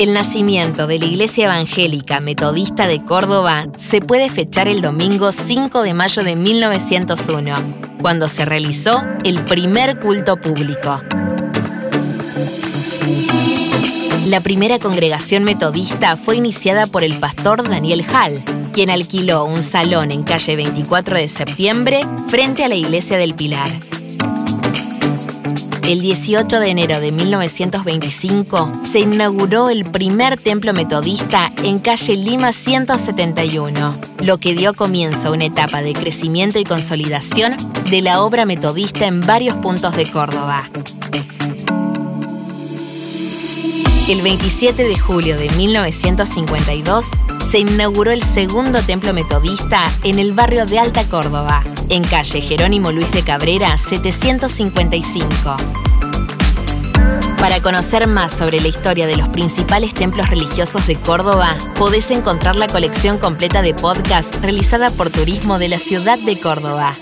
El nacimiento de la Iglesia Evangélica Metodista de Córdoba se puede fechar el domingo 5 de mayo de 1901, cuando se realizó el primer culto público. La primera congregación metodista fue iniciada por el pastor Daniel Hall, quien alquiló un salón en calle 24 de septiembre frente a la iglesia del Pilar el 18 de enero de 1925 se inauguró el primer templo metodista en calle Lima 171, lo que dio comienzo a una etapa de crecimiento y consolidación de la obra metodista en varios puntos de Córdoba. El 27 de julio de 1952 se inauguró el segundo templo metodista en el barrio de Alta Córdoba, en calle Jerónimo Luis de Cabrera 755. Para conocer más sobre la historia de los principales templos religiosos de Córdoba, podés encontrar la colección completa de podcast realizada por Turismo de la Ciudad de Córdoba.